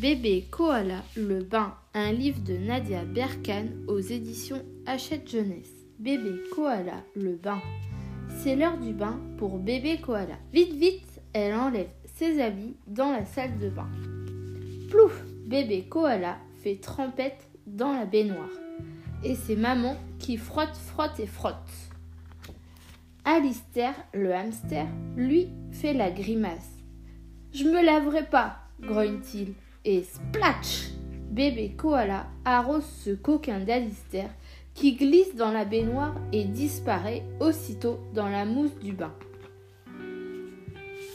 Bébé Koala, le bain, un livre de Nadia Berkan aux éditions Hachette Jeunesse. Bébé Koala, le bain. C'est l'heure du bain pour bébé Koala. Vite, vite, elle enlève ses habits dans la salle de bain. Plouf, bébé Koala fait trempette dans la baignoire. Et c'est maman qui frotte, frotte et frotte. Alistair, le hamster, lui, fait la grimace. Je me laverai pas, grogne-t-il et splatch Bébé koala arrose ce coquin d'Alistair qui glisse dans la baignoire et disparaît aussitôt dans la mousse du bain.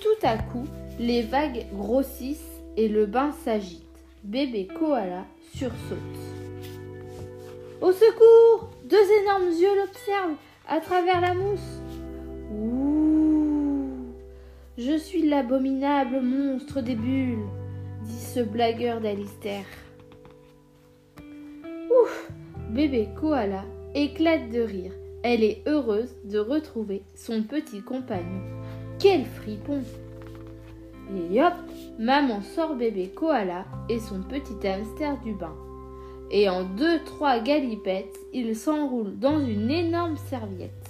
Tout à coup, les vagues grossissent et le bain s'agite. Bébé koala sursaute. Au secours Deux énormes yeux l'observent à travers la mousse. Ouh Je suis l'abominable monstre des bulles ce blagueur d'Alistair. Ouf Bébé Koala éclate de rire. Elle est heureuse de retrouver son petit compagnon. Quel fripon Et hop Maman sort bébé Koala et son petit hamster du bain. Et en deux, trois galipettes, il s'enroule dans une énorme serviette.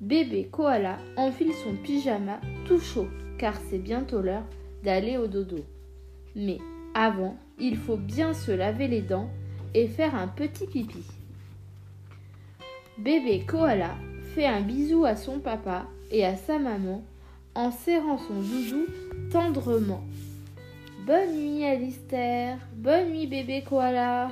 Bébé Koala enfile son pyjama tout chaud, car c'est bientôt l'heure d'aller au dodo. Mais avant, il faut bien se laver les dents et faire un petit pipi. Bébé Koala fait un bisou à son papa et à sa maman en serrant son doudou tendrement. Bonne nuit Alistair, bonne nuit bébé Koala.